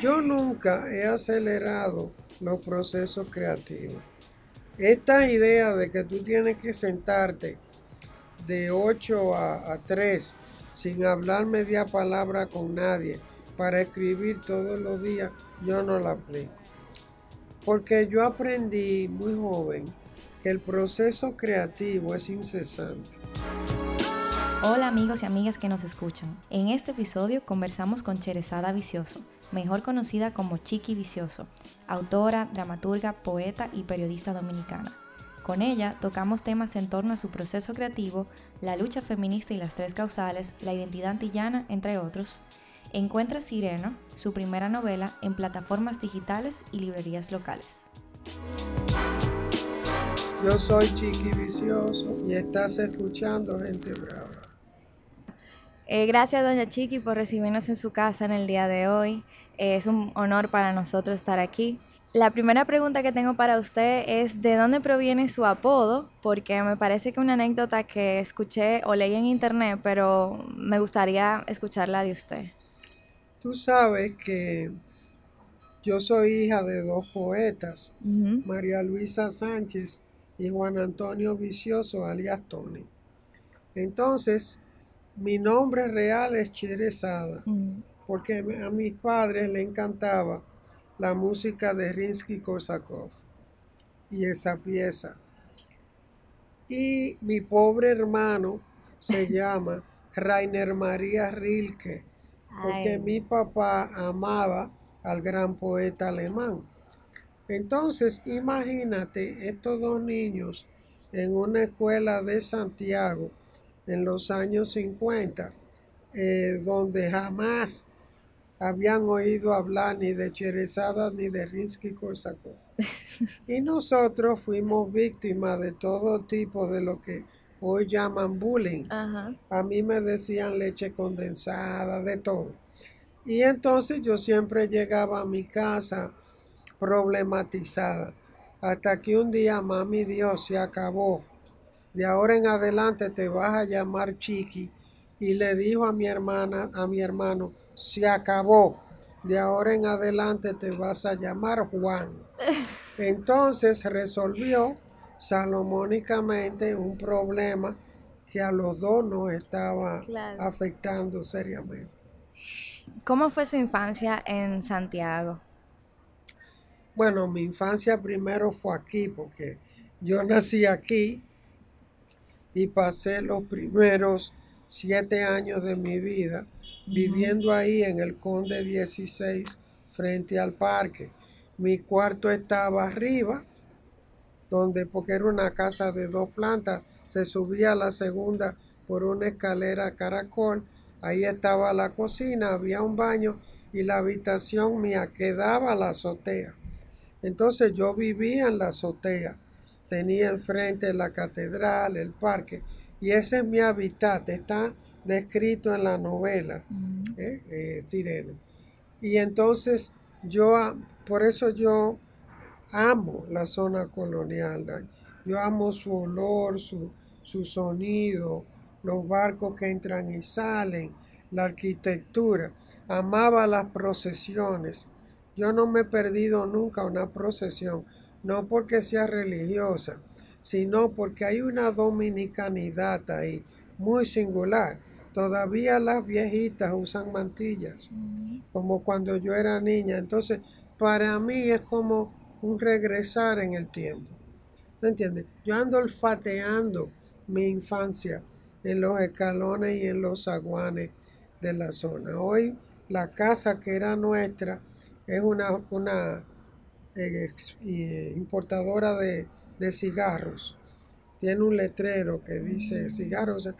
Yo nunca he acelerado los procesos creativos. Esta idea de que tú tienes que sentarte de 8 a, a 3 sin hablar media palabra con nadie para escribir todos los días, yo no la aplico. Porque yo aprendí muy joven que el proceso creativo es incesante. Hola amigos y amigas que nos escuchan. En este episodio conversamos con Cherezada Vicioso, mejor conocida como Chiqui Vicioso, autora, dramaturga, poeta y periodista dominicana. Con ella tocamos temas en torno a su proceso creativo, la lucha feminista y las tres causales, la identidad antillana, entre otros. Encuentra Sireno, su primera novela, en plataformas digitales y librerías locales. Yo soy Chiqui Vicioso y estás escuchando Gente Brava. Eh, gracias, doña Chiqui, por recibirnos en su casa en el día de hoy. Eh, es un honor para nosotros estar aquí. La primera pregunta que tengo para usted es de dónde proviene su apodo, porque me parece que una anécdota que escuché o leí en internet, pero me gustaría escucharla de usted. Tú sabes que yo soy hija de dos poetas, María Luisa Sánchez y Juan Antonio Vicioso, alias Tony. Entonces, mi nombre real es Cherezada, mm. porque a mis padres le encantaba la música de Rinsky-Korsakov y esa pieza. Y mi pobre hermano se llama Rainer María Rilke, porque mi papá amaba al gran poeta alemán. Entonces, imagínate estos dos niños en una escuela de Santiago en los años 50, eh, donde jamás habían oído hablar ni de Cherezada ni de Rinsky Korsakov. y nosotros fuimos víctimas de todo tipo de lo que hoy llaman bullying. A mí me decían leche condensada, de todo. Y entonces yo siempre llegaba a mi casa problematizada. Hasta que un día mami Dios se acabó de ahora en adelante te vas a llamar Chiqui. Y le dijo a mi hermana, a mi hermano, se acabó. De ahora en adelante te vas a llamar Juan. Entonces resolvió salomónicamente un problema que a los dos nos estaba afectando seriamente. ¿Cómo fue su infancia en Santiago? Bueno, mi infancia primero fue aquí, porque yo nací aquí y pasé los primeros siete años de mi vida viviendo ahí en el Conde 16 frente al parque. Mi cuarto estaba arriba, donde porque era una casa de dos plantas, se subía a la segunda por una escalera caracol. Ahí estaba la cocina, había un baño y la habitación mía quedaba a la azotea. Entonces yo vivía en la azotea tenía enfrente la catedral, el parque, y ese es mi hábitat, está descrito en la novela, mm. ¿eh? Eh, Sireno. Y entonces yo, por eso yo amo la zona colonial, yo amo su olor, su, su sonido, los barcos que entran y salen, la arquitectura, amaba las procesiones. Yo no me he perdido nunca una procesión no porque sea religiosa, sino porque hay una dominicanidad ahí muy singular. Todavía las viejitas usan mantillas, como cuando yo era niña. Entonces, para mí es como un regresar en el tiempo. ¿Me entiendes? Yo ando olfateando mi infancia en los escalones y en los zaguanes de la zona. Hoy la casa que era nuestra es una, una importadora de, cigarros. Tiene un letrero que dice mm. cigarros.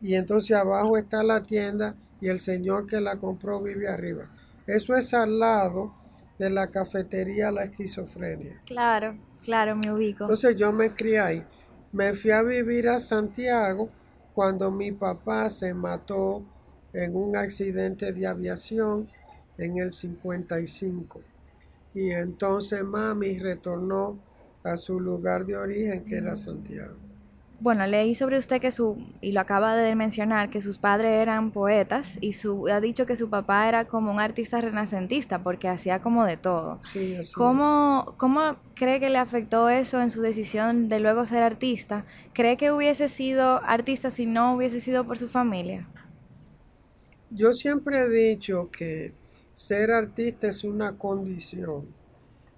Y entonces abajo está la tienda y el señor que la compró vive arriba. Eso es al lado de la cafetería La Esquizofrenia. Claro, claro, me ubico. Entonces yo me crié ahí. Me fui a vivir a Santiago cuando mi papá se mató en un accidente de aviación en el 55. Y entonces mami retornó a su lugar de origen, que era Santiago. Bueno, leí sobre usted que su, y lo acaba de mencionar, que sus padres eran poetas y su, ha dicho que su papá era como un artista renacentista porque hacía como de todo. Sí, así ¿Cómo, ¿Cómo cree que le afectó eso en su decisión de luego ser artista? ¿Cree que hubiese sido artista si no hubiese sido por su familia? Yo siempre he dicho que ser artista es una condición.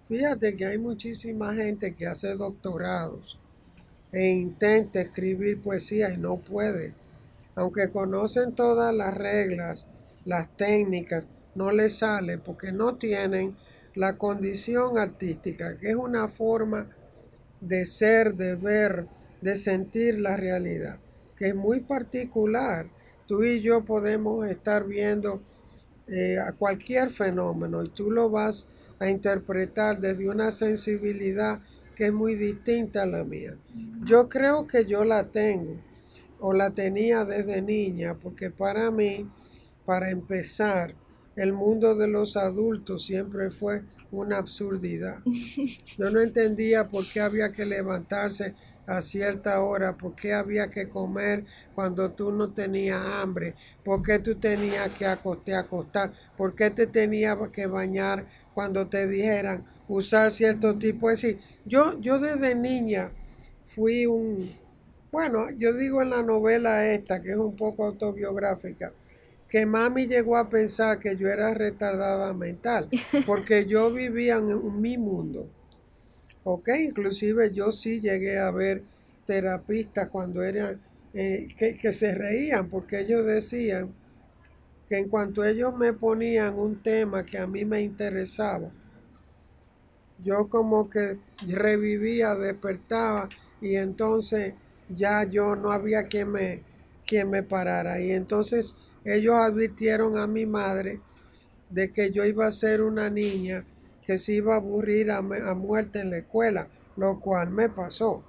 Fíjate que hay muchísima gente que hace doctorados e intenta escribir poesía y no puede. Aunque conocen todas las reglas, las técnicas, no les sale porque no tienen la condición artística, que es una forma de ser, de ver, de sentir la realidad, que es muy particular. Tú y yo podemos estar viendo eh, a cualquier fenómeno y tú lo vas a interpretar desde una sensibilidad que es muy distinta a la mía. Yo creo que yo la tengo o la tenía desde niña porque para mí, para empezar, el mundo de los adultos siempre fue una absurdidad. Yo no entendía por qué había que levantarse a cierta hora, por qué había que comer cuando tú no tenías hambre, por qué tú tenías que acostar, acostar, por qué te tenías que bañar cuando te dijeran usar cierto tipo. Es decir, yo, yo desde niña fui un, bueno, yo digo en la novela esta, que es un poco autobiográfica, que mami llegó a pensar que yo era retardada mental, porque yo vivía en mi mundo. Ok, inclusive yo sí llegué a ver terapistas cuando eran, eh, que, que se reían, porque ellos decían que en cuanto ellos me ponían un tema que a mí me interesaba, yo como que revivía, despertaba y entonces ya yo no había quien me, quien me parara. Y entonces ellos advirtieron a mi madre de que yo iba a ser una niña que se iba a aburrir a, a muerte en la escuela, lo cual me pasó.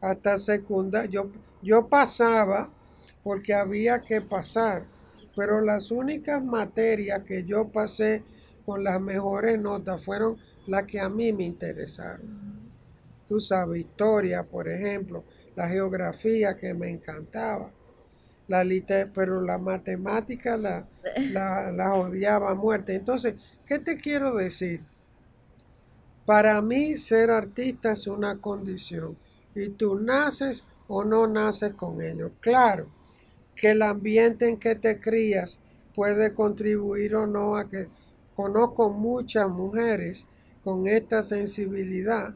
Hasta secundaria, yo, yo pasaba porque había que pasar, pero las únicas materias que yo pasé con las mejores notas fueron las que a mí me interesaron tú sabes, historia, por ejemplo, la geografía que me encantaba, la pero la matemática la, la, odiaba a muerte. Entonces, ¿qué te quiero decir? Para mí ser artista es una condición y tú naces o no naces con ello. Claro que el ambiente en que te crías puede contribuir o no a que conozco muchas mujeres con esta sensibilidad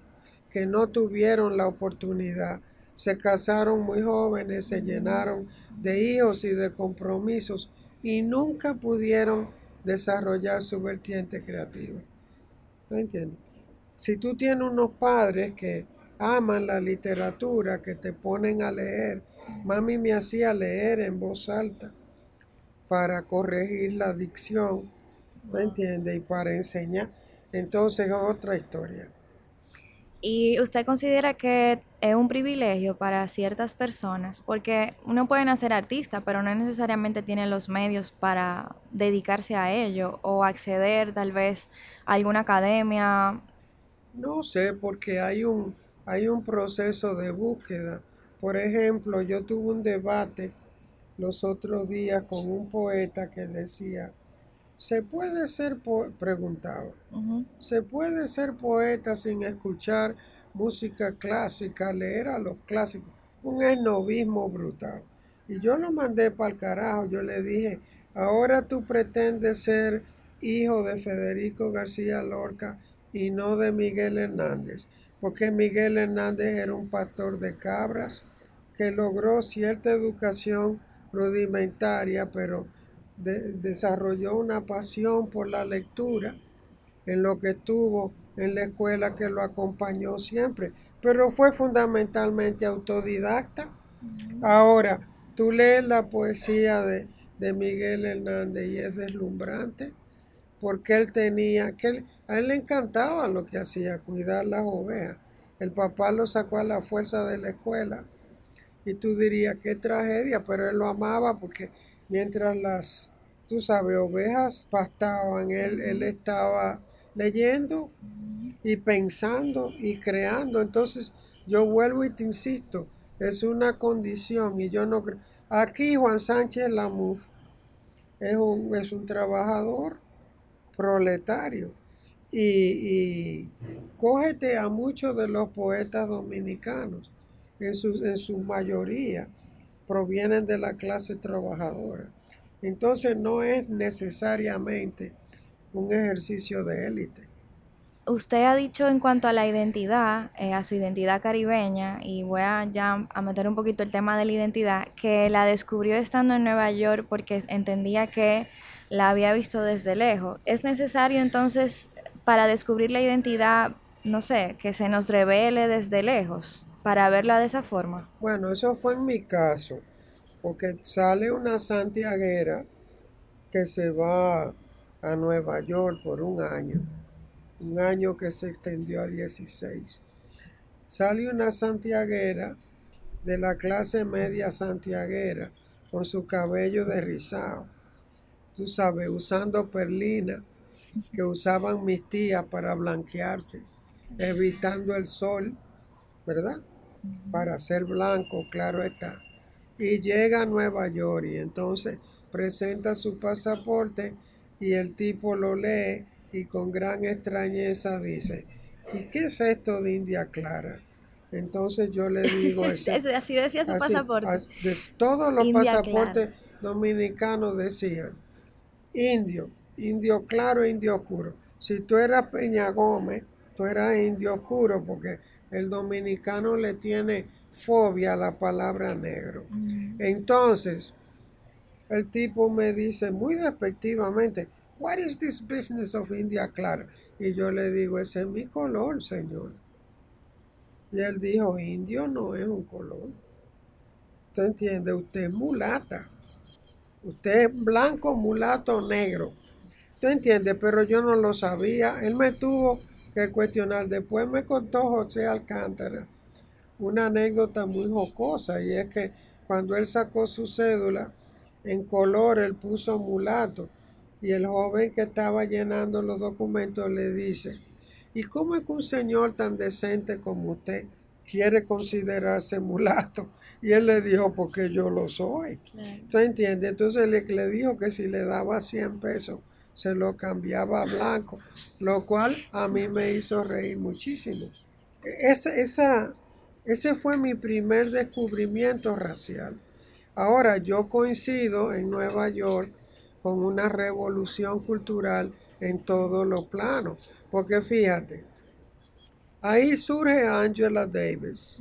que no tuvieron la oportunidad. Se casaron muy jóvenes, se llenaron de hijos y de compromisos y nunca pudieron desarrollar su vertiente creativa. ¿No entiendes? Si tú tienes unos padres que aman la literatura, que te ponen a leer, mami me hacía leer en voz alta para corregir la dicción, ¿me entiendes? Y para enseñar. Entonces es otra historia. ¿Y usted considera que es un privilegio para ciertas personas? Porque uno puede nacer artista, pero no necesariamente tiene los medios para dedicarse a ello o acceder tal vez a alguna academia. No sé, porque hay un, hay un proceso de búsqueda. Por ejemplo, yo tuve un debate los otros días con un poeta que decía, ¿Se puede ser preguntaba, ¿se puede ser poeta sin escuchar música clásica, leer a los clásicos? Un esnovismo brutal. Y yo lo mandé para el carajo, yo le dije, ahora tú pretendes ser hijo de Federico García Lorca y no de Miguel Hernández, porque Miguel Hernández era un pastor de cabras que logró cierta educación rudimentaria, pero desarrolló una pasión por la lectura en lo que estuvo en la escuela que lo acompañó siempre, pero fue fundamentalmente autodidacta. Ahora, tú lees la poesía de, Miguel Hernández y es deslumbrante, porque él tenía, que a él le encantaba lo que hacía, cuidar las ovejas. El papá lo sacó a la fuerza de la escuela y tú dirías, qué tragedia, pero él lo amaba porque mientras las, tú sabes, ovejas pastaban, él, él estaba leyendo y pensando y creando. Entonces yo vuelvo y te insisto, es una condición y yo no creo. Aquí Juan Sánchez Lamuf es un, es un trabajador proletario y, y cógete a muchos de los poetas dominicanos, en su, en su mayoría provienen de la clase trabajadora. Entonces no es necesariamente un ejercicio de élite. Usted ha dicho en cuanto a la identidad, eh, a su identidad caribeña, y voy a ya a meter un poquito el tema de la identidad, que la descubrió estando en Nueva York porque entendía que la había visto desde lejos. ¿Es necesario entonces para descubrir la identidad, no sé, que se nos revele desde lejos para verla de esa forma? Bueno, eso fue en mi caso, porque sale una santiaguera que se va a Nueva York por un año un año que se extendió a 16. Sale una santiaguera de la clase media santiaguera con su cabello de rizado. Tú sabes, usando perlina que usaban mis tías para blanquearse, evitando el sol, ¿verdad? Para ser blanco, claro está. Y llega a Nueva York y entonces presenta su pasaporte y el tipo lo lee y con gran extrañeza dice, ¿y qué es esto de India Clara? Entonces yo le digo eso. así decía su pasaporte. todos los pasaportes dominicanos decían indio, indio claro, indio oscuro. Si tú eras Peña Gómez, tú eras indio oscuro porque el dominicano le tiene fobia a la palabra negro. Mm. Entonces, el tipo me dice muy despectivamente, What is this business of India Clara? Y yo le digo, ese es mi color, señor. Y él dijo, indio no es un color. ¿Usted entiende? Usted es mulata. Usted es blanco, mulato, negro. ¿Usted entiende? Pero yo no lo sabía. Él me tuvo que cuestionar. Después me contó José Alcántara una anécdota muy jocosa y es que cuando él sacó su cédula, en color él puso mulato y el joven que estaba llenando los documentos le dice, ¿y cómo es que un señor tan decente como usted quiere considerarse mulato? Y él le dijo, porque yo lo soy. ¿Usted entiende? Entonces le, le dijo que si le daba 100 pesos, se lo cambiaba a blanco, lo cual a mí me hizo reír muchísimo. Esa, esa, ese fue mi primer descubrimiento racial. Ahora yo coincido en Nueva York con una revolución cultural en todos los planos. Porque fíjate, ahí surge Angela Davis.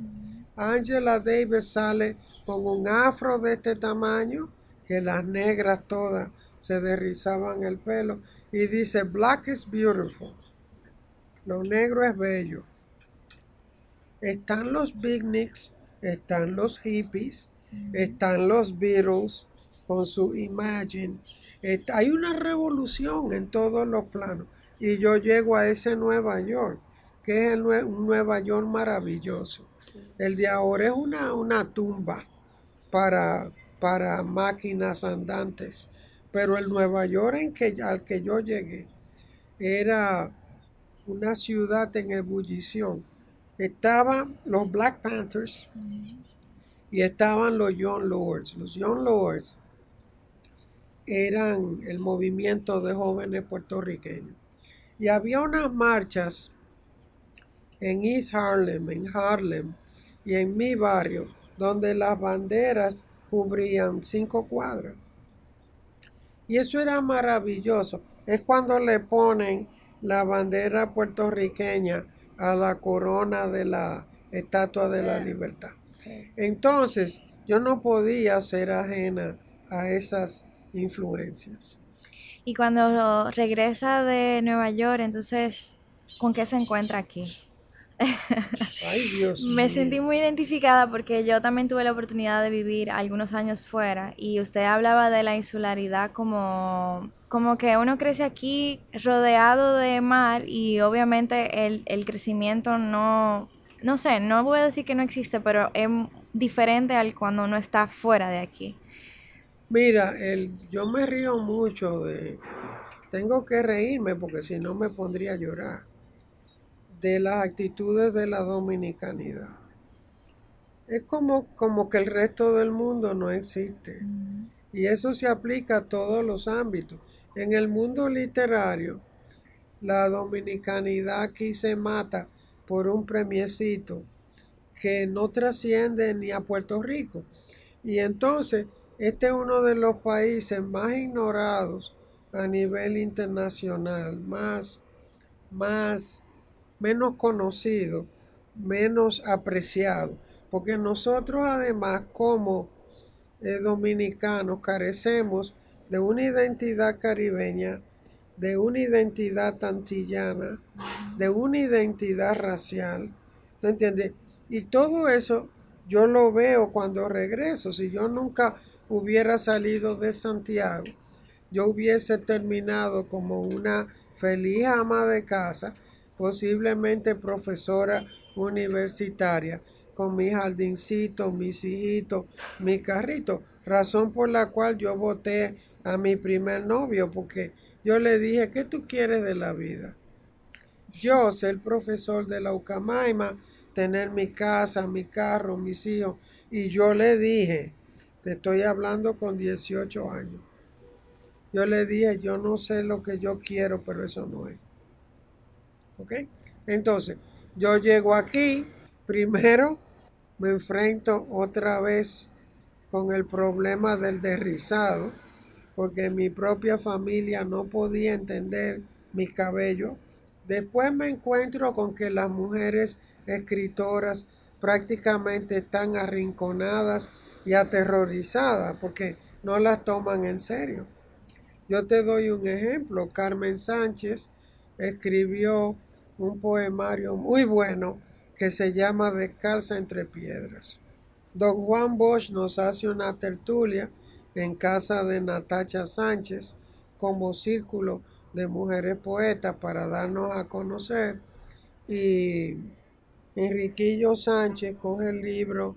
Angela Davis sale con un afro de este tamaño, que las negras todas se derrizaban el pelo, y dice, Black is beautiful. Lo negro es bello. Están los beatniks, están los hippies, están los Beatles con su Imagine, hay una revolución en todos los planos. Y yo llego a ese Nueva York, que es un Nueva York maravilloso. El de ahora es una, una tumba para, para máquinas andantes. Pero el Nueva York en que, al que yo llegué era una ciudad en ebullición. Estaban los Black Panthers y estaban los Young Lords. Los Young Lords eran el movimiento de jóvenes puertorriqueños. Y había unas marchas en East Harlem, en Harlem y en mi barrio, donde las banderas cubrían cinco cuadras. Y eso era maravilloso. Es cuando le ponen la bandera puertorriqueña a la corona de la Estatua de la Libertad. Entonces, yo no podía ser ajena a esas influencias. Y cuando regresa de Nueva York, entonces, ¿con qué se encuentra aquí? Ay, Dios Me sentí muy identificada porque yo también tuve la oportunidad de vivir algunos años fuera y usted hablaba de la insularidad como, como que uno crece aquí rodeado de mar y obviamente el, el crecimiento no, no sé, no voy a decir que no existe, pero es diferente al cuando uno está fuera de aquí. Mira, el, yo me río mucho de... Tengo que reírme porque si no me pondría a llorar. De las actitudes de la dominicanidad. es como, como que el resto del mundo no existe. Y eso se aplica a todos los ámbitos. En el mundo literario, la dominicanidad aquí se mata por un premiecito que no trasciende ni a Puerto Rico. Y entonces, este es uno de los países más ignorados a nivel internacional, más, más, menos conocido, menos apreciado. Porque nosotros además como eh, dominicanos carecemos de una identidad caribeña, de una identidad antillana, de una identidad racial. ¿No entiendes? Y todo eso yo lo veo cuando regreso. Si yo nunca hubiera salido de Santiago, yo hubiese terminado como una feliz ama de casa, posiblemente profesora universitaria, con mi jardincito, mis hijitos, mi carrito. Razón por la cual yo voté a mi primer novio, porque yo le dije, ¿qué tú quieres de la vida? Yo ser profesor de la Ucamaima, tener mi casa, mi carro, mis hijos. Y yo le dije, te estoy hablando con 18 años. Yo le dije, yo no sé lo que yo quiero, pero eso no es. ¿Ok? Entonces, yo llego aquí, primero me enfrento otra vez con el problema del derrizado, porque mi propia familia no podía entender mi cabello. Después me encuentro con que las mujeres escritoras prácticamente están arrinconadas y aterrorizadas porque no las toman en serio. Yo te doy un ejemplo. Carmen Sánchez escribió un poemario muy bueno que se llama Descalza entre piedras. Don Juan Bosch nos hace una tertulia en casa de Natacha Sánchez como círculo de mujeres poetas para darnos a conocer y Enriquillo Sánchez coge el libro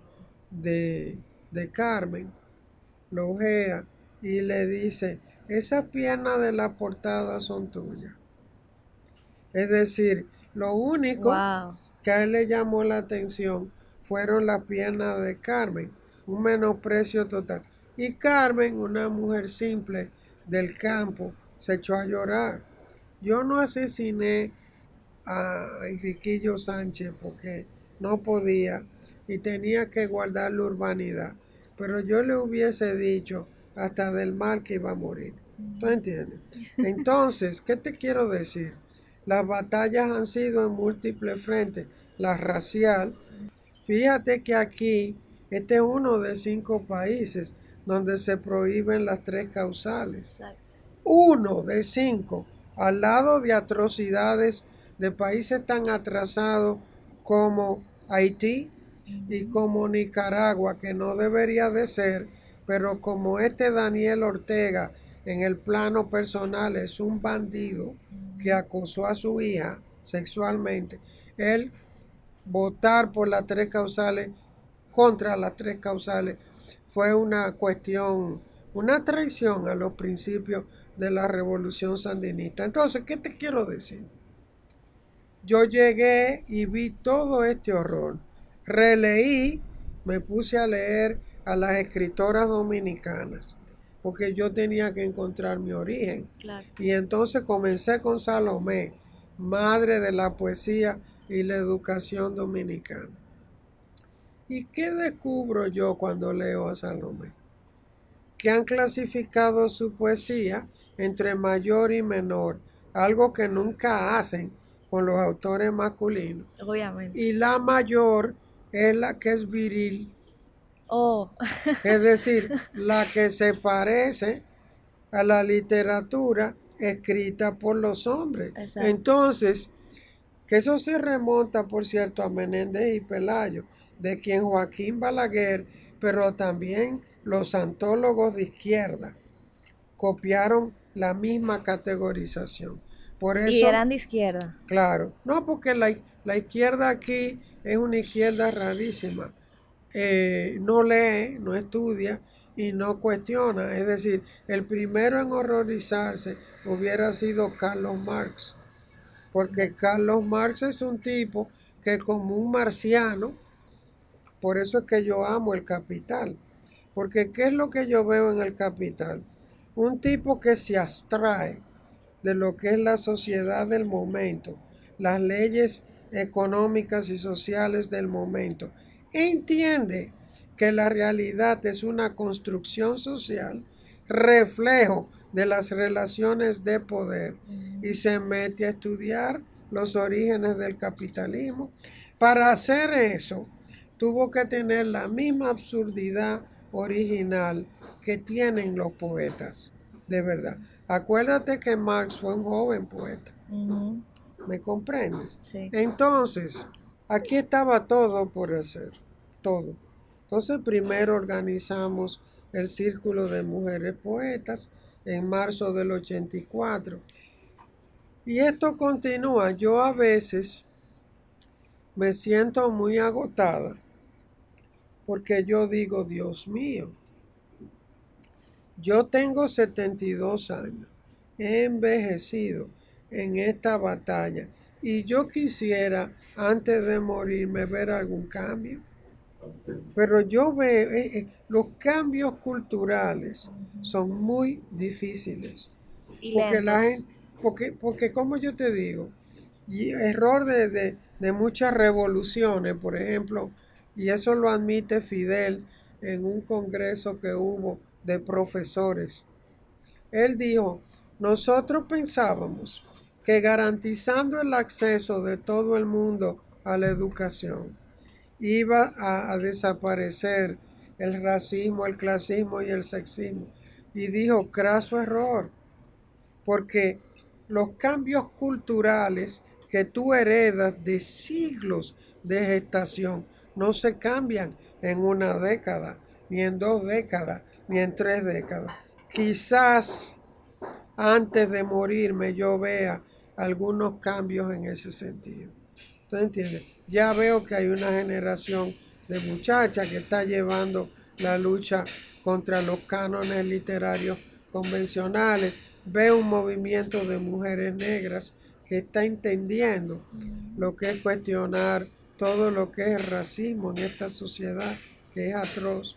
de, de Carmen, lo ojea y le dice, esas piernas de la portada son tuyas. Es decir, lo único que a él le llamó la atención fueron las piernas de Carmen, un menosprecio total. Y Carmen, una mujer simple del campo, se echó a llorar. Yo no asesiné a Enriquillo Sánchez porque no podía y tenía que guardar la urbanidad. Pero yo le hubiese dicho hasta del mal que iba a morir. ¿Tú entiendes? Entonces, ¿qué te quiero decir? Las batallas han sido en múltiples frentes. La racial. Fíjate que aquí, este es uno de cinco países donde se prohíben las tres causales. Uno de cinco, al lado de atrocidades de países tan atrasados como Haití y como Nicaragua, que no debería de ser, pero como este Daniel Ortega en el plano personal es un bandido que acosó a su hija sexualmente, él votar por las tres causales contra las tres causales fue una cuestión, una traición a los principios de la revolución sandinista. Entonces, ¿qué te quiero decir? yo llegué y vi todo este horror. Releí, me puse a leer a las escritoras dominicanas, porque yo tenía que encontrar mi origen. Y entonces comencé con Salomé, madre de la poesía y la educación dominicana. ¿Y qué descubro yo cuando leo a Salomé? Que han clasificado su poesía entre mayor y menor, algo que nunca hacen con los autores masculinos. Obviamente. Y la mayor es la que es viril. Oh. es decir, la que se parece a la literatura escrita por los hombres. Entonces, que eso se remonta, por cierto, a Menéndez y Pelayo, de quien Joaquín Balaguer, pero también los antólogos de izquierda, copiaron la misma categorización y eran de izquierda. Claro. No, porque la, la izquierda aquí es una izquierda rarísima. Eh, no lee, no estudia y no cuestiona. Es decir, el primero en horrorizarse hubiera sido Carlos Marx. Porque Carlos Marx es un tipo que como un marciano Por eso es que yo amo el capital. Porque ¿qué es lo que yo veo en el capital? Un tipo que se abstrae de lo que es la sociedad del momento, las leyes económicas y sociales del momento. Entiende que la realidad es una construcción social, reflejo de las relaciones de poder y se mete a estudiar los orígenes del capitalismo. Para hacer eso, tuvo que tener la misma absurdidad original que tienen los poetas, de verdad. Acuérdate que Marx fue un joven poeta. ¿Me comprendes? Sí. Entonces, aquí estaba todo por hacer, todo. Entonces, primero organizamos el Círculo de Mujeres Poetas en marzo del 84. Y esto continúa. Yo a veces me siento muy agotada porque yo digo, Dios mío, yo tengo 72 años, he envejecido en esta batalla y yo quisiera antes de morirme ver algún cambio. Pero yo veo, eh, eh, los cambios culturales son muy difíciles. Y porque la gente, porque, porque como yo te digo, y error de, de- de muchas revoluciones, por ejemplo, y eso lo admite Fidel en un congreso que hubo de profesores. Él dijo, nosotros pensábamos que garantizando el acceso de todo el mundo a la educación iba a, desaparecer el racismo, el clasismo y el sexismo. Y dijo, craso error, porque los cambios culturales que tú heredas de siglos de gestación no se cambian en una década, ni en dos décadas, ni en tres décadas. Quizás antes de morirme yo vea algunos cambios en ese sentido. ¿Tú entiendes? Ya veo que hay una generación de muchachas que está llevando la lucha contra los cánones literarios convencionales. Veo un movimiento de mujeres negras que está entendiendo lo que es cuestionar todo lo que es racismo en esta sociedad que es atroz.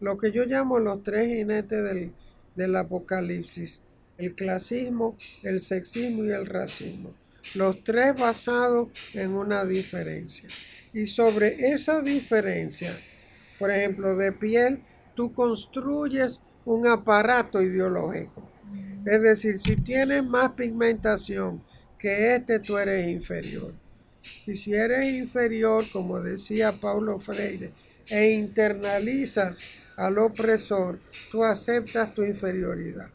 Lo que yo llamo los tres jinetes del, del apocalipsis. El clasismo, el sexismo y el racismo. Los tres basados en una diferencia. Y sobre esa diferencia, por ejemplo, de piel, tú construyes un aparato ideológico. Es decir, si tienes más pigmentación que este, tú eres inferior. Y si eres inferior, como decía Paulo Freire, e internalizas al opresor, tú aceptas tu inferioridad.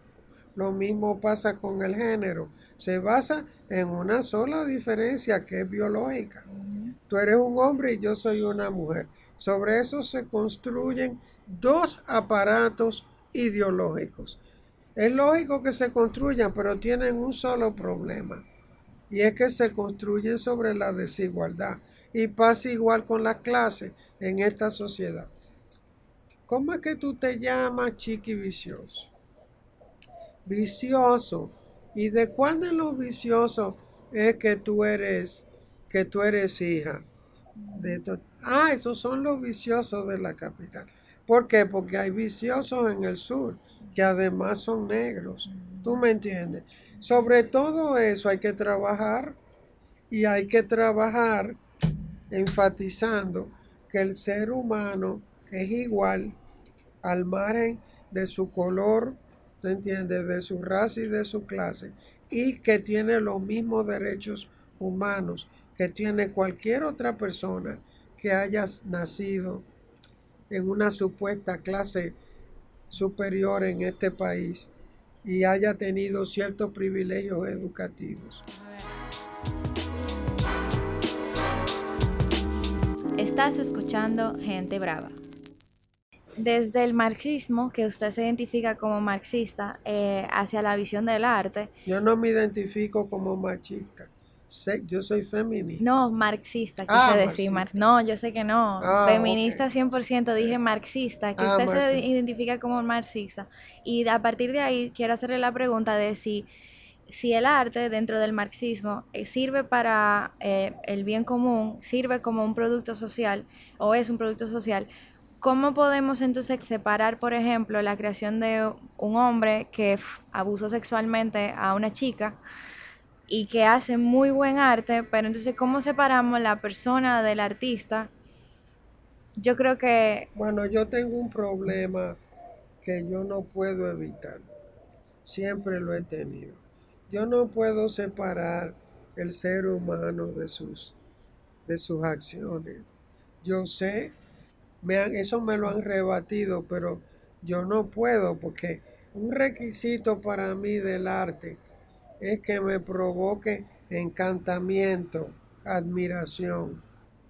Lo mismo pasa con el género. Se basa en una sola diferencia que es biológica. Tú eres un hombre y yo soy una mujer. Sobre eso se construyen dos aparatos ideológicos. Es lógico que se construyan, pero tienen un solo problema. Y es que se construyen sobre la desigualdad. Y pasa igual con las clases en esta sociedad. ¿Cómo es que tú te llamas chiqui vicioso? Vicioso. ¿Y de cuál de los viciosos es que tú eres, que tú eres hija? De ah, esos son los viciosos de la capital. ¿Por qué? Porque hay viciosos en el sur que además son negros. ¿Tú me entiendes? Sobre todo eso hay que trabajar y hay que trabajar enfatizando que el ser humano es igual al margen de su color, ¿te entiendes? De su raza y de su clase, y que tiene los mismos derechos humanos que tiene cualquier otra persona que haya nacido en una supuesta clase superior en este país y haya tenido ciertos privilegios educativos. Estás escuchando Gente Brava. Desde el marxismo, que usted se identifica como marxista, eh, hacia la visión del arte, Yo no me identifico como machista, sé- yo soy feminista. no marxista, quise Ah, decir. mar- marxista. no, yo sé que no. Ah, Feminista ok. 100%, dije marxista, que Ah, usted se identifica como marxista. Y a partir de ahí quiero hacerle la pregunta de si si el arte dentro del marxismo eh, sirve para eh, el bien común, sirve como un producto social o es un producto social, ¿cómo podemos entonces separar, por ejemplo, la creación de un hombre que abusó sexualmente a una chica y que hace muy buen arte, pero entonces cómo separamos la persona del artista? Yo creo que... Bueno, yo tengo un problema que yo no puedo evitar. Siempre lo he tenido yo no puedo separar el ser humano de sus, de sus acciones. Yo sé, me eso me lo han rebatido, pero yo no puedo porque un requisito para mí del arte es que me provoque encantamiento, admiración,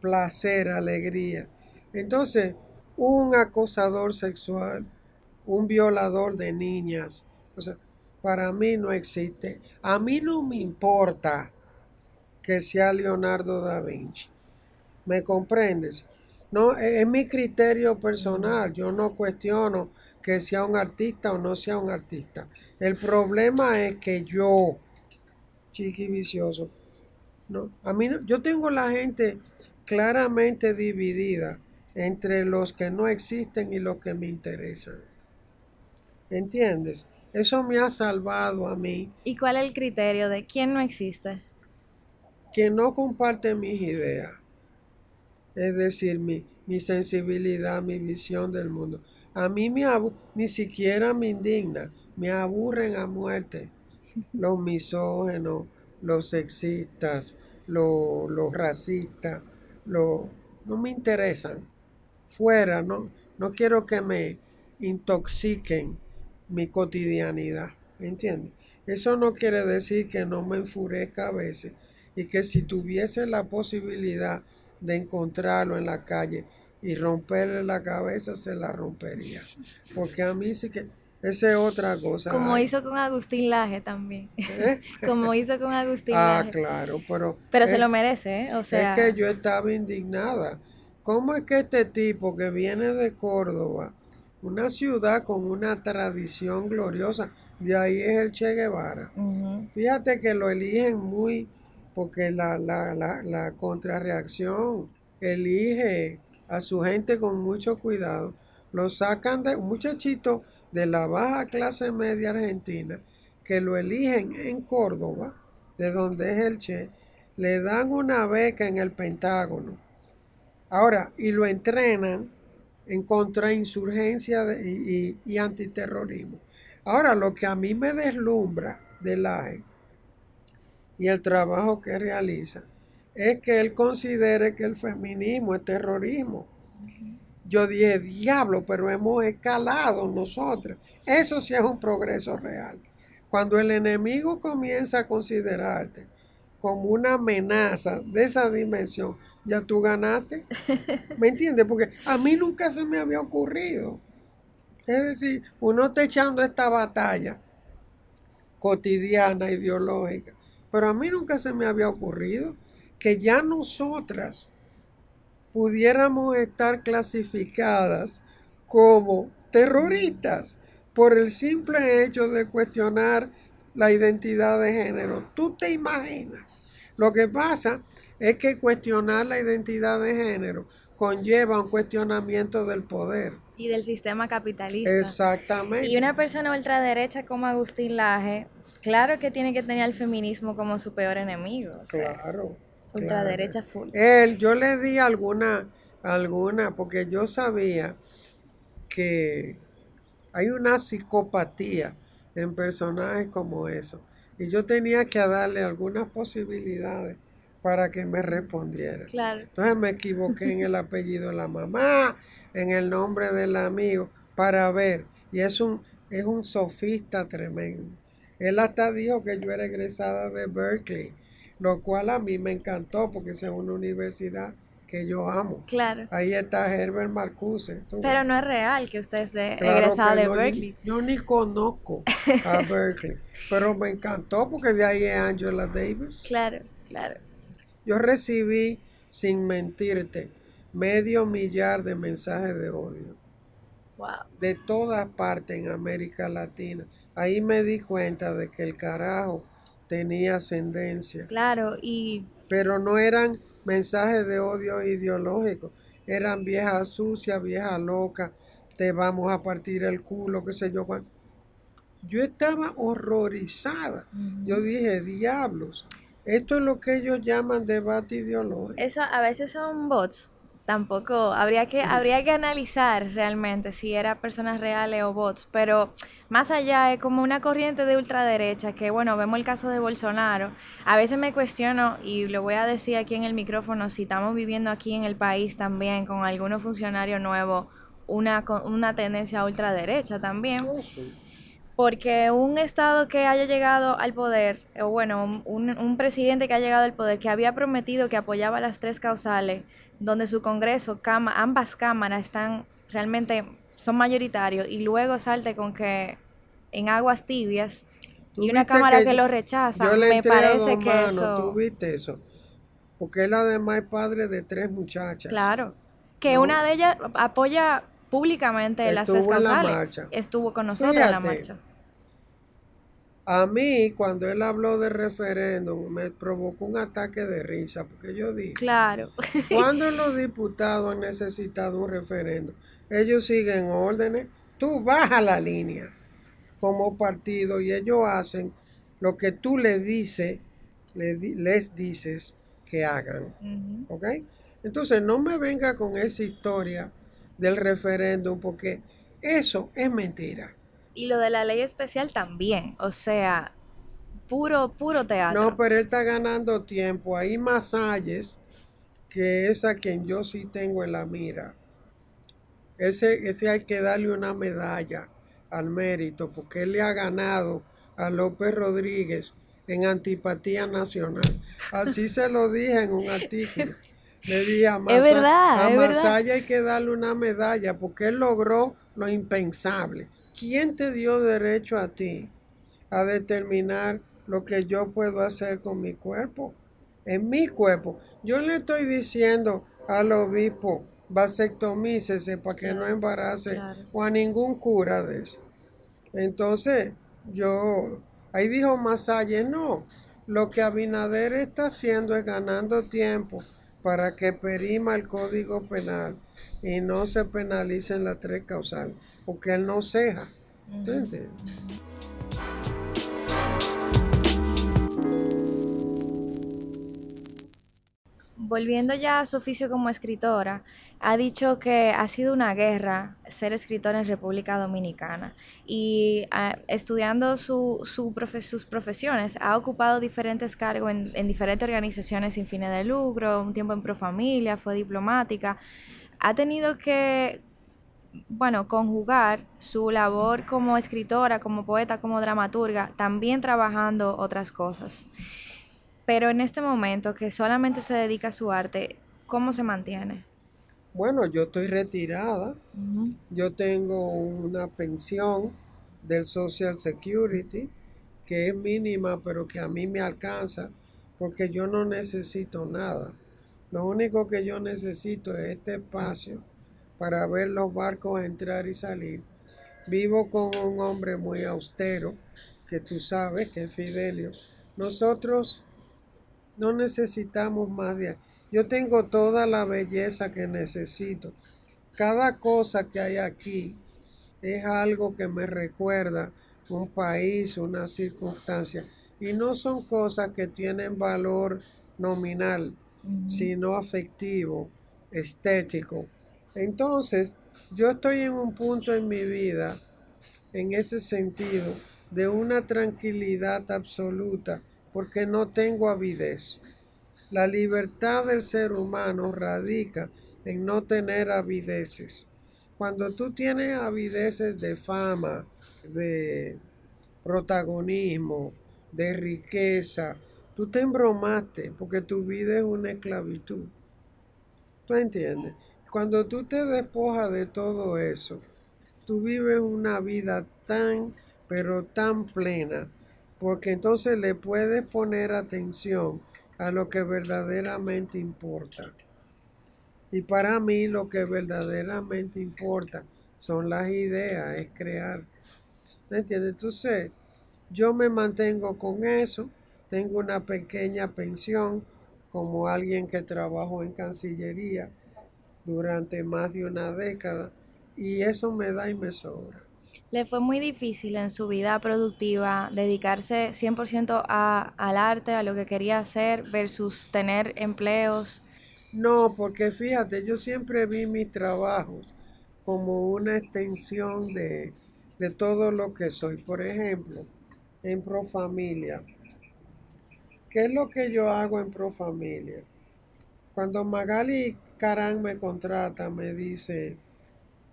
placer, alegría. Entonces, un acosador sexual, un violador de niñas, o sea, para mí no existe. A mí no me importa que sea Leonardo da Vinci. ¿Me comprendes? No, e, es mi criterio personal. Yo no cuestiono que sea un artista o no sea un artista. El problema es que yo, chiqui vicioso, no, a mí no, yo tengo la gente claramente dividida entre los que no existen y los que me interesan. ¿Entiendes? Eso me ha salvado a mí. ¿Y cuál es el criterio de quién no existe? Que no comparte mis ideas. Es decir, mi, mi sensibilidad, mi visión del mundo. A mí me ni siquiera me indigna, me aburren a muerte. Los misógenos, los sexistas, los, los racistas, no me interesan. Fuera, no, no quiero que me intoxiquen mi cotidianidad. ¿Me entiendes? Eso no quiere decir que no me enfurezca a veces y que si tuviese la posibilidad de encontrarlo en la calle y romperle la cabeza, se la rompería. Porque a mí sí que... Esa es otra cosa. Como hizo con Agustín Laje también. ¿Eh? Como hizo con Agustín ah, Laje. Ah, claro, pero... Pero se lo merece, ¿eh? O sea... Es que yo estaba indignada. ¿Cómo es que este tipo que viene de Córdoba una ciudad con una tradición gloriosa. De ahí es el Che Guevara. Fíjate que lo eligen muy, porque la, la, la, la contrarreacción elige a su gente con mucho cuidado. Lo sacan de un muchachito de la baja clase media argentina que lo eligen en Córdoba, de donde es el Che, le dan una beca en el Pentágono. Ahora, y lo entrenan en contrainsurgencia y, y, antiterrorismo. Ahora, lo que a mí me deslumbra del AE y el trabajo que realiza es que él considere que el feminismo es terrorismo. Yo dije, diablo, pero hemos escalado nosotros. Eso sí es un progreso real. Cuando el enemigo comienza a considerarte como una amenaza de esa dimensión, ya tú ganaste. ¿Me entiendes? Porque a mí nunca se me había ocurrido. Es decir, uno está echando esta batalla cotidiana, ideológica, pero a mí nunca se me había ocurrido que ya nosotras pudiéramos estar clasificadas como terroristas por el simple hecho de cuestionar la identidad de género. Tú te imaginas. Lo que pasa es que cuestionar la identidad de género conlleva un cuestionamiento del poder. Y del sistema capitalista. Exactamente. Y una persona ultraderecha como Agustín Laje, claro que tiene que tener al feminismo como su peor enemigo. claro. Ultraderecha full. Él, yo le di alguna, alguna, porque yo sabía que hay una psicopatía en personajes como eso. Y yo tenía que darle algunas posibilidades para que me respondiera. Claro. Entonces me equivoqué en el apellido de la mamá, en el nombre del amigo, para ver. Y es un, es un sofista tremendo. Él hasta dijo que yo era egresada de Berkeley, lo cual a mí me encantó porque es una universidad que yo amo. Claro. Ahí está Herbert Marcuse. Pero no es real que usted esté egresado de Berkeley. yo ni conozco a Berkeley, pero me encantó porque de ahí es Angela Davis. Claro, claro. Yo recibí, sin mentirte, medio millar de mensajes de odio. Wow. De todas partes en América Latina. Ahí me di cuenta de que el carajo tenía ascendencia. Claro, y... Pero no eran mensajes de odio ideológico, eran viejas sucias, viejas locas, te vamos a partir el culo, qué sé yo. Yo estaba horrorizada. Yo dije, diablos, esto es lo que ellos llaman debate ideológico. Eso a veces son bots tampoco habría que habría que analizar realmente si eran personas reales o bots, pero más allá es como una corriente de ultraderecha que bueno, vemos el caso de Bolsonaro. A veces me cuestiono y lo voy a decir aquí en el micrófono si estamos viviendo aquí en el país también con algunos funcionarios nuevos una una tendencia ultraderecha también. Oh, porque un Estado que haya llegado al poder, o bueno, un, un, presidente que ha llegado al poder, que había prometido que apoyaba las tres causales, donde su Congreso, ambas cámaras están realmente, son mayoritarios, y luego salte con que en aguas tibias y una cámara que, lo rechaza, me parece que eso... ¿Tú viste eso? Porque él además es padre de tres muchachas. Claro, que una de ellas apoya públicamente las tres causales. Estuvo con nosotros en la marcha. A mí, cuando él habló de referéndum, me provocó un ataque de risa, porque yo dije, claro. cuando los diputados han necesitado un referéndum, ellos siguen órdenes, tú bajas la línea como partido y ellos hacen lo que tú les dices, les dices que hagan. ¿Ok? Entonces, no me venga con esa historia del referéndum, porque eso es mentira. Y lo de la ley especial también, o sea, puro, puro teatro. No, pero él está ganando tiempo. Hay Masalles, que es a quien yo sí tengo en la mira. Ese, ese hay que darle una medalla al mérito, porque él le ha ganado a López Rodríguez en antipatía nacional. Así se lo dije en un artículo. Le dije a, Masa, verdad, a hay que darle una medalla porque él logró lo impensable. ¿Quién te dio derecho a ti a determinar lo que yo puedo hacer con mi cuerpo? En mi cuerpo. Yo le estoy diciendo al obispo, vasectomícese para que no embarace o a ningún cura de eso. Entonces, yo, ahí dijo Masalle, no, lo que Abinader está haciendo es ganando tiempo para que perima el código penal y no se penalicen las tres causales, porque él no ceja. Volviendo ya a su oficio como escritora, ha dicho que ha sido una guerra ser escritora en República Dominicana y ah, estudiando su, sus profesiones ha ocupado diferentes cargos en, en diferentes organizaciones sin fines de lucro, un tiempo en Profamilia, fue diplomática ha tenido que, bueno, conjugar su labor como escritora, como poeta, como dramaturga, también trabajando otras cosas. Pero en este momento que solamente se dedica a su arte, ¿cómo se mantiene? Bueno, yo estoy retirada. Yo tengo una pensión del Social Security que es mínima, pero que a mí me alcanza porque yo no necesito nada. Lo único que yo necesito es este espacio para ver los barcos entrar y salir. Vivo con un hombre muy austero, que tú sabes que es Fidelio. Nosotros no necesitamos más de... Yo tengo toda la belleza que necesito. Cada cosa que hay aquí es algo que me recuerda un país, una circunstancia. Y no son cosas que tienen valor nominal sino afectivo, estético. Entonces, yo estoy en un punto en mi vida, en ese sentido, de una tranquilidad absoluta, porque no tengo avidez. La libertad del ser humano radica en no tener avideces. Cuando tú tienes avideces de fama, de protagonismo, de riqueza, Tú te embromaste porque tu vida es una esclavitud. ¿Tú entiendes? Cuando tú te despojas de todo eso, tú vives una vida tan, pero tan plena, porque entonces le puedes poner atención a lo que verdaderamente importa. Y para mí lo que verdaderamente importa son las ideas, es crear. ¿Me entiendes? Entonces, yo me mantengo con eso tengo una pequeña pensión como alguien que trabajó en Cancillería durante más de una década y eso me da y me sobra. ¿Le fue muy difícil en su vida productiva dedicarse 100% a, al arte, a lo que quería hacer, versus tener empleos? No, porque fíjate, yo siempre vi mi trabajo como una extensión de, de todo lo que soy. Por ejemplo, en Profamilia. ¿Qué es lo que yo hago en Profamilia? Cuando Magali Carán me contrata, me dice,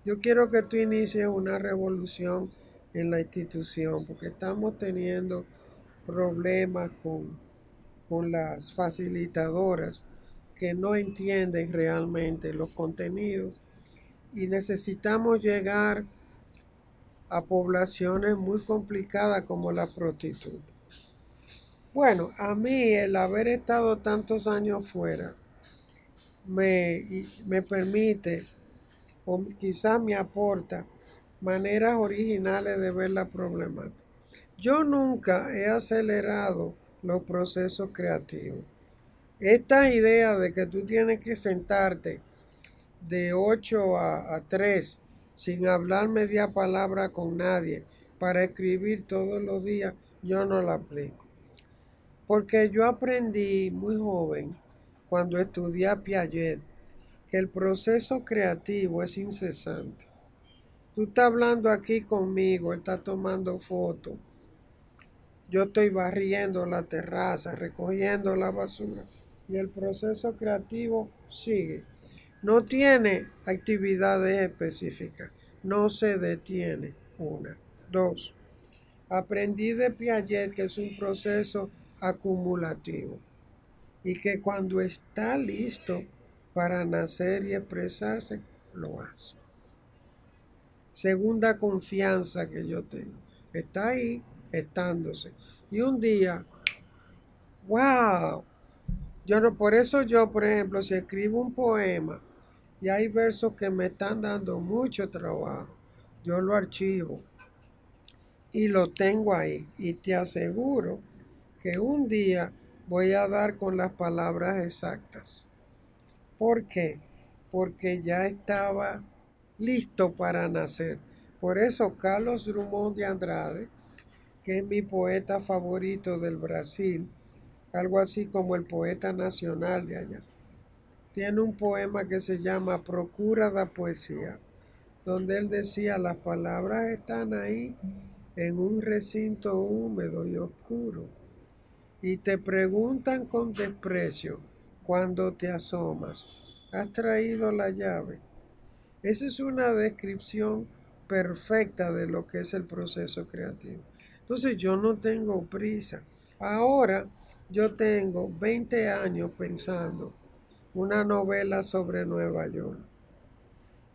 yo quiero que tú inicies una revolución en la institución, porque estamos teniendo problemas con, con las facilitadoras que no entienden realmente los contenidos y necesitamos llegar a poblaciones muy complicadas como la prostituta. Bueno, a mí el haber estado tantos años fuera me, me permite o quizás me aporta maneras originales de ver la problemática. Yo nunca he acelerado los procesos creativos. Esta idea de que tú tienes que sentarte de 8 a, a 3 sin hablar media palabra con nadie para escribir todos los días, yo no la aplico. Porque yo aprendí muy joven, cuando estudié Piaget, el proceso creativo es incesante. Tú estás hablando aquí conmigo, él está tomando fotos. Yo estoy barriendo la terraza, recogiendo la basura. Y el proceso creativo sigue. No tiene actividades específicas, no se detiene. Una. Dos. Aprendí de Piaget que es un proceso acumulativo y que cuando está listo para nacer y expresarse, lo hace. Segunda confianza que yo tengo. Está ahí, estándose. Y un día, wow, yo no, por eso yo, por ejemplo, si escribo un poema y hay versos que me están dando mucho trabajo, yo lo archivo y lo tengo ahí. Y te aseguro que un día voy a dar con las palabras exactas. ¿Por qué? Porque ya estaba listo para nacer. Por eso Carlos Drummond de Andrade, que es mi poeta favorito del Brasil, algo así como el poeta nacional de allá. Tiene un poema que se llama Procura da Poesía, donde él decía, las palabras están ahí en un recinto húmedo y oscuro, y te preguntan con desprecio cuando te asomas, ¿has traído la llave? Esa es una descripción perfecta de lo que es el proceso creativo. Entonces yo no tengo prisa. Ahora yo tengo 20 años pensando una novela sobre Nueva York.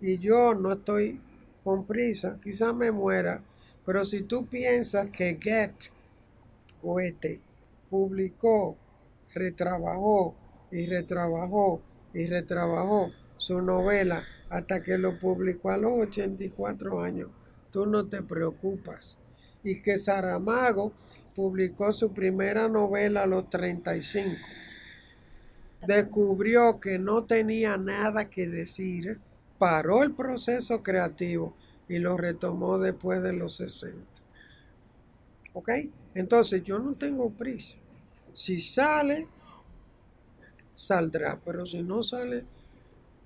Y yo no estoy con prisa, quizás me muera, pero si tú piensas que Get, cohete, publicó, retrabajó y retrabajó y retrabajó su novela hasta que lo publicó a los 84 años, tú no te preocupas. Y que Saramago publicó su primera novela a los 35. Descubrió que no tenía nada que decir, paró el proceso creativo y lo retomó después de los 60. ¿Ok? Entonces yo no tengo prisa. Si sale, saldrá, pero si no sale,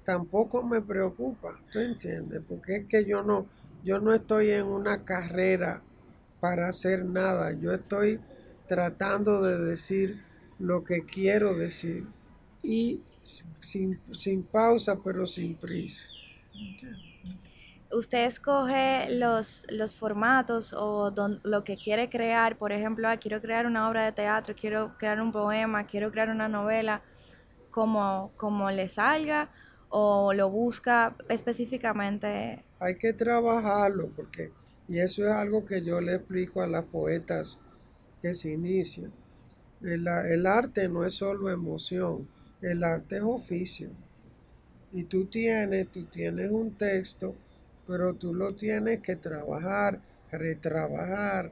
tampoco me preocupa, ¿tú entiendes? Porque es que yo no, yo no estoy en una carrera para hacer nada. Yo estoy tratando de decir lo que quiero decir y sin, pausa, pero sin prisa. Usted escoge los, los formatos o lo que quiere crear. Por ejemplo, ah, quiero crear una obra de teatro, quiero crear un poema, quiero crear una novela, como, como le salga o lo busca específicamente. Hay que trabajarlo porque y eso es algo que yo le explico a las poetas que se inician. El, el, arte no es solo emoción, el arte es oficio. Y tú tienes, tú tienes un texto, pero tú lo tienes que trabajar, retrabajar,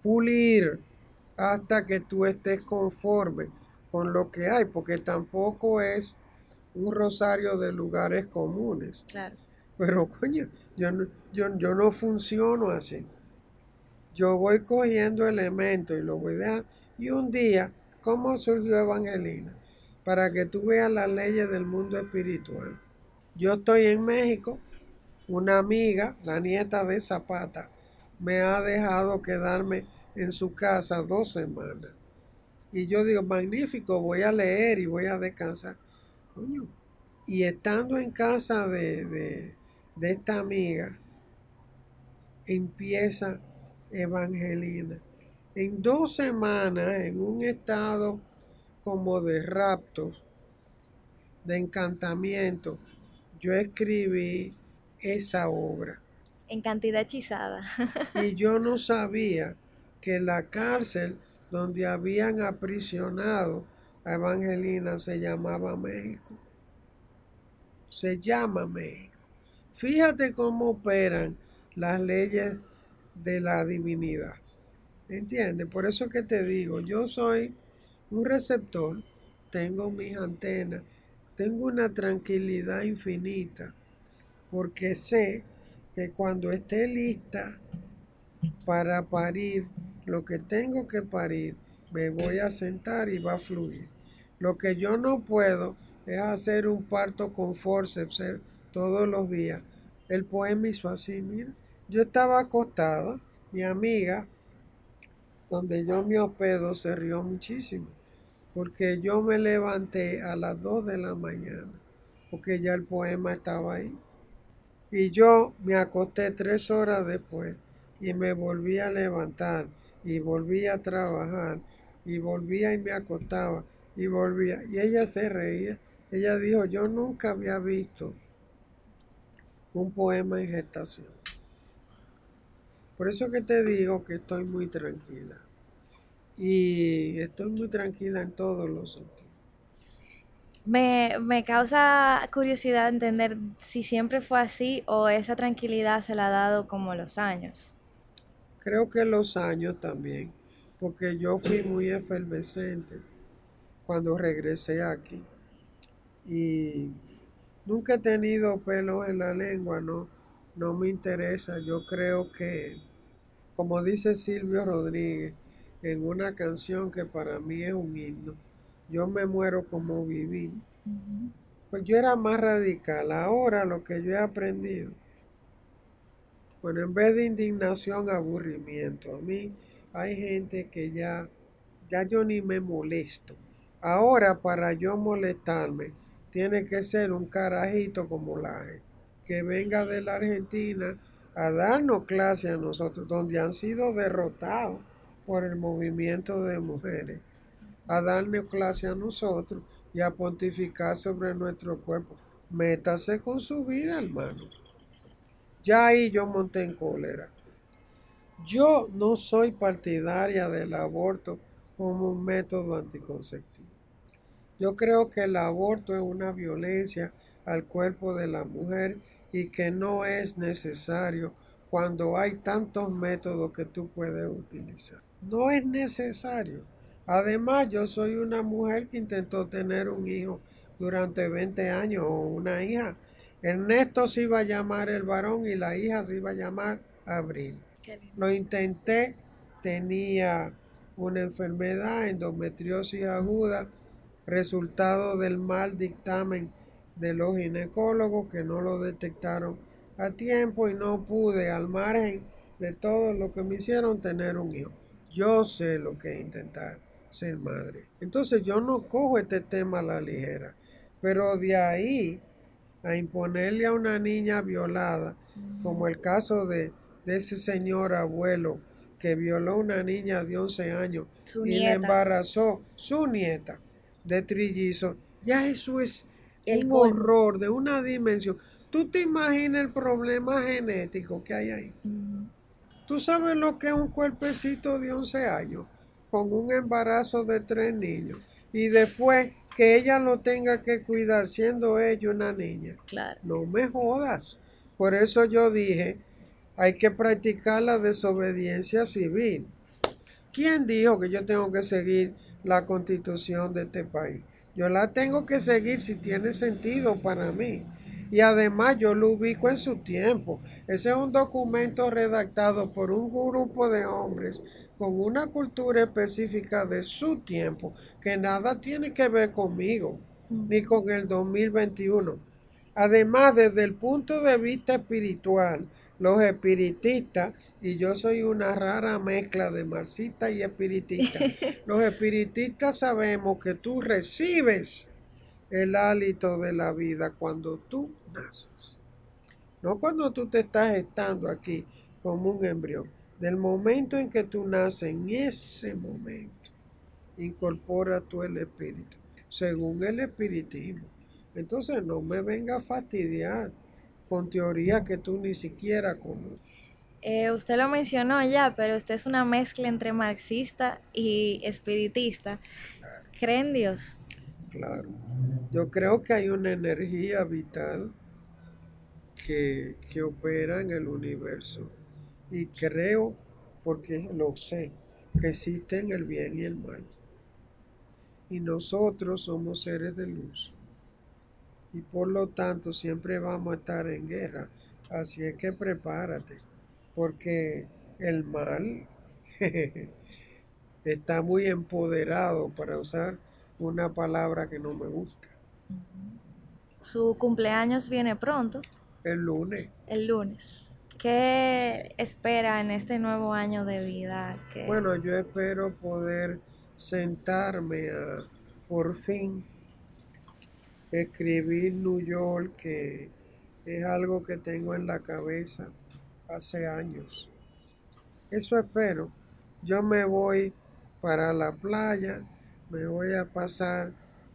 pulir hasta que tú estés conforme con lo que hay, porque tampoco es un rosario de lugares comunes. Claro. Pero coño, yo no, yo, yo no funciono así. Yo voy cogiendo elementos y lo voy dejando. Y un día, ¿cómo surgió Evangelina? Para que tú veas las leyes del mundo espiritual. Yo estoy en México, una amiga, la nieta de Zapata, me ha dejado quedarme en su casa dos semanas. Y yo digo, magnífico, voy a leer y voy a descansar. Y estando en casa de, de, de esta amiga, empieza Evangelina. En dos semanas, en un estado como de rapto, de encantamiento, yo escribí esa obra. En cantidad hechizada. y yo no sabía que la cárcel donde habían aprisionado a Evangelina se llamaba México. Se llama México. Fíjate cómo operan las leyes de la divinidad. ¿Entiendes? Por eso que te digo, yo soy un receptor, tengo mis antenas, tengo una tranquilidad infinita, porque sé que cuando esté lista para parir lo que tengo que parir, me voy a sentar y va a fluir. Lo que yo no puedo es hacer un parto con forceps eh, todos los días. El poema hizo así, mira. Yo estaba acostada, mi amiga, donde yo me hospedo, se rió muchísimo, porque yo me levanté a las 2 de la mañana, porque ya el poema estaba ahí. Y yo me acosté tres horas después y me volví a levantar y volví a trabajar y volvía y me acostaba y volvía. Y ella se reía. Ella dijo, yo nunca había visto un poema en gestación. Por eso que te digo que estoy muy tranquila. Y estoy muy tranquila en todos los sentidos. Me, me, causa curiosidad entender si siempre fue así o esa tranquilidad se la ha dado como los años. Creo que los años también, porque yo fui muy efervescente cuando regresé aquí. Y nunca he tenido pelos en la lengua, no, no me interesa. Yo creo que, como dice Silvio Rodríguez, en una canción que para mí es un himno, yo me muero como viví. Pues yo era más radical. Ahora lo que yo he aprendido bueno, en vez de indignación, aburrimiento. A mí hay gente que ya, ya yo ni me molesto. Ahora para yo molestarme, tiene que ser un carajito como Laje, que venga de la Argentina a darnos clase a nosotros, donde han sido derrotados por el movimiento de mujeres, a darnos clase a nosotros y a pontificar sobre nuestro cuerpo. Métase con su vida, hermano. Ya ahí yo monté en cólera. Yo no soy partidaria del aborto como un método anticonceptivo. Yo creo que el aborto es una violencia al cuerpo de la mujer y que no es necesario cuando hay tantos métodos que tú puedes utilizar. No es necesario. Además, yo soy una mujer que intentó tener un hijo durante 20 años o una hija Ernesto se iba a llamar el varón y la hija se iba a llamar Abril. Lo intenté, tenía una enfermedad, endometriosis aguda, resultado del mal dictamen de los ginecólogos que no lo detectaron a tiempo y no pude, al margen de todo lo que me hicieron, tener un hijo. Yo sé lo que es intentar ser madre. Entonces yo no cojo este tema a la ligera, pero de ahí a imponerle a una niña violada, como el caso de, ese señor abuelo que violó a una niña de 11 años y le embarazó su nieta de trillizo, ya eso es un horror de una dimensión. ¿Tú te imaginas el problema genético que hay ahí? ¿Tú sabes lo que es un cuerpecito de 11 años con un embarazo de tres niños? Y después que ella lo tenga que cuidar siendo ella una niña. Claro. No me jodas. Por eso yo dije, hay que practicar la desobediencia civil. ¿Quién dijo que yo tengo que seguir la constitución de este país? Yo la tengo que seguir si tiene sentido para mí. Y además yo lo ubico en su tiempo. Ese es un documento redactado por un grupo de hombres con una cultura específica de su tiempo, que nada tiene que ver conmigo, ni con el 2021. Además, desde el punto de vista espiritual, los espiritistas, y yo soy una rara mezcla de marxista y espiritista, los espiritistas sabemos que tú recibes el hálito de la vida cuando tú naces. No cuando tú te estás estando aquí como un embrión. Del momento en que tú naces, en ese momento, incorpora tú el espíritu, según el espiritismo. Entonces no me venga a fastidiar con teorías que tú ni siquiera conoces. Eh, usted lo mencionó ya, pero usted es una mezcla entre marxista y espiritista. ¿Cree en Dios? Claro. Yo creo que hay una energía vital que, que opera en el universo. Y creo, porque lo sé, que existen el bien y el mal. Y nosotros somos seres de luz. Y por lo tanto siempre vamos a estar en guerra. Así es que prepárate, porque el mal está muy empoderado para usar una palabra que no me gusta. Su cumpleaños viene pronto. El lunes. El lunes. ¿Qué espera en este nuevo año de vida? Bueno, yo espero poder sentarme a, por fin, escribir New York, que es algo que tengo en la cabeza hace años. Eso espero. Yo me voy para la playa me voy a pasar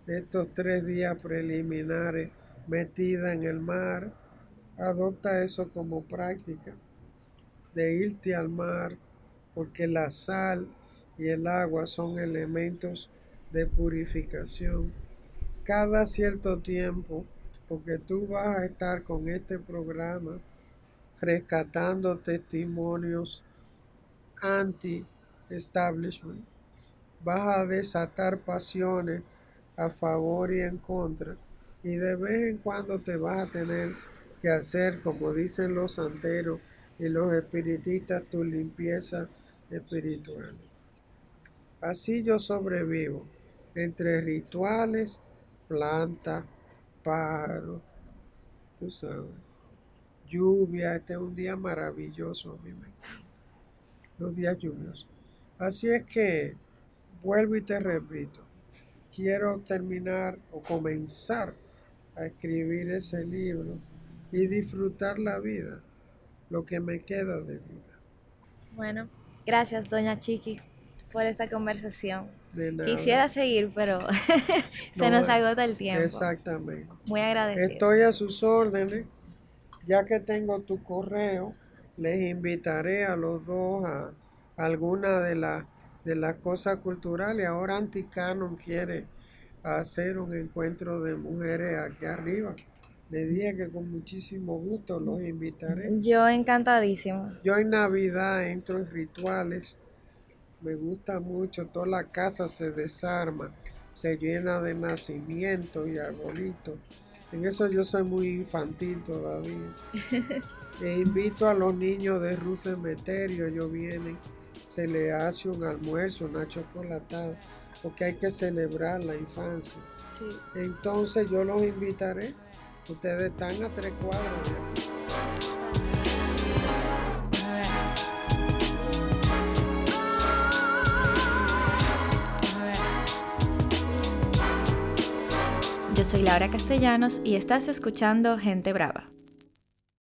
estos tres días preliminares metida en el mar. Adopta eso como práctica de irte al mar porque la sal y el agua son elementos de purificación. Cada cierto tiempo, porque tú vas a estar con este programa rescatando testimonios anti-establishment vas a desatar pasiones a favor y en contra. Y de vez en cuando te vas a tener que hacer, como dicen los santeros y los espiritistas, tu limpieza espiritual. Así yo sobrevivo entre rituales, plantas, pájaros, tú sabes, lluvia. Este es un día maravilloso a mí me encanta. Los días lluviosos. Así es que vuelvo y te repito, quiero terminar o comenzar a escribir ese libro y disfrutar la vida, lo que me queda de vida. Bueno, gracias, doña Chiqui, por esta conversación. Quisiera seguir, pero se nos agota el tiempo. Exactamente. Muy agradecido. Estoy a sus órdenes. Ya que tengo tu correo, les invitaré a los dos a alguna de las de las cosas culturales. Ahora Anticanon quiere hacer un encuentro de mujeres aquí arriba. Le dije que con muchísimo gusto los invitaré. Yo encantadísimo. Yo en Navidad entro en rituales. Me gusta mucho. Toda la casa se desarma. Se llena de nacimiento y arbolitos. En eso yo soy muy infantil todavía. e invito a los niños de Ruth Cemeterio. Ellos vienen se le hace un almuerzo, una chocolatada, porque hay que celebrar la infancia. Entonces yo los invitaré. Ustedes están a tres cuadros Yo soy Laura Castellanos y estás escuchando Gente Brava.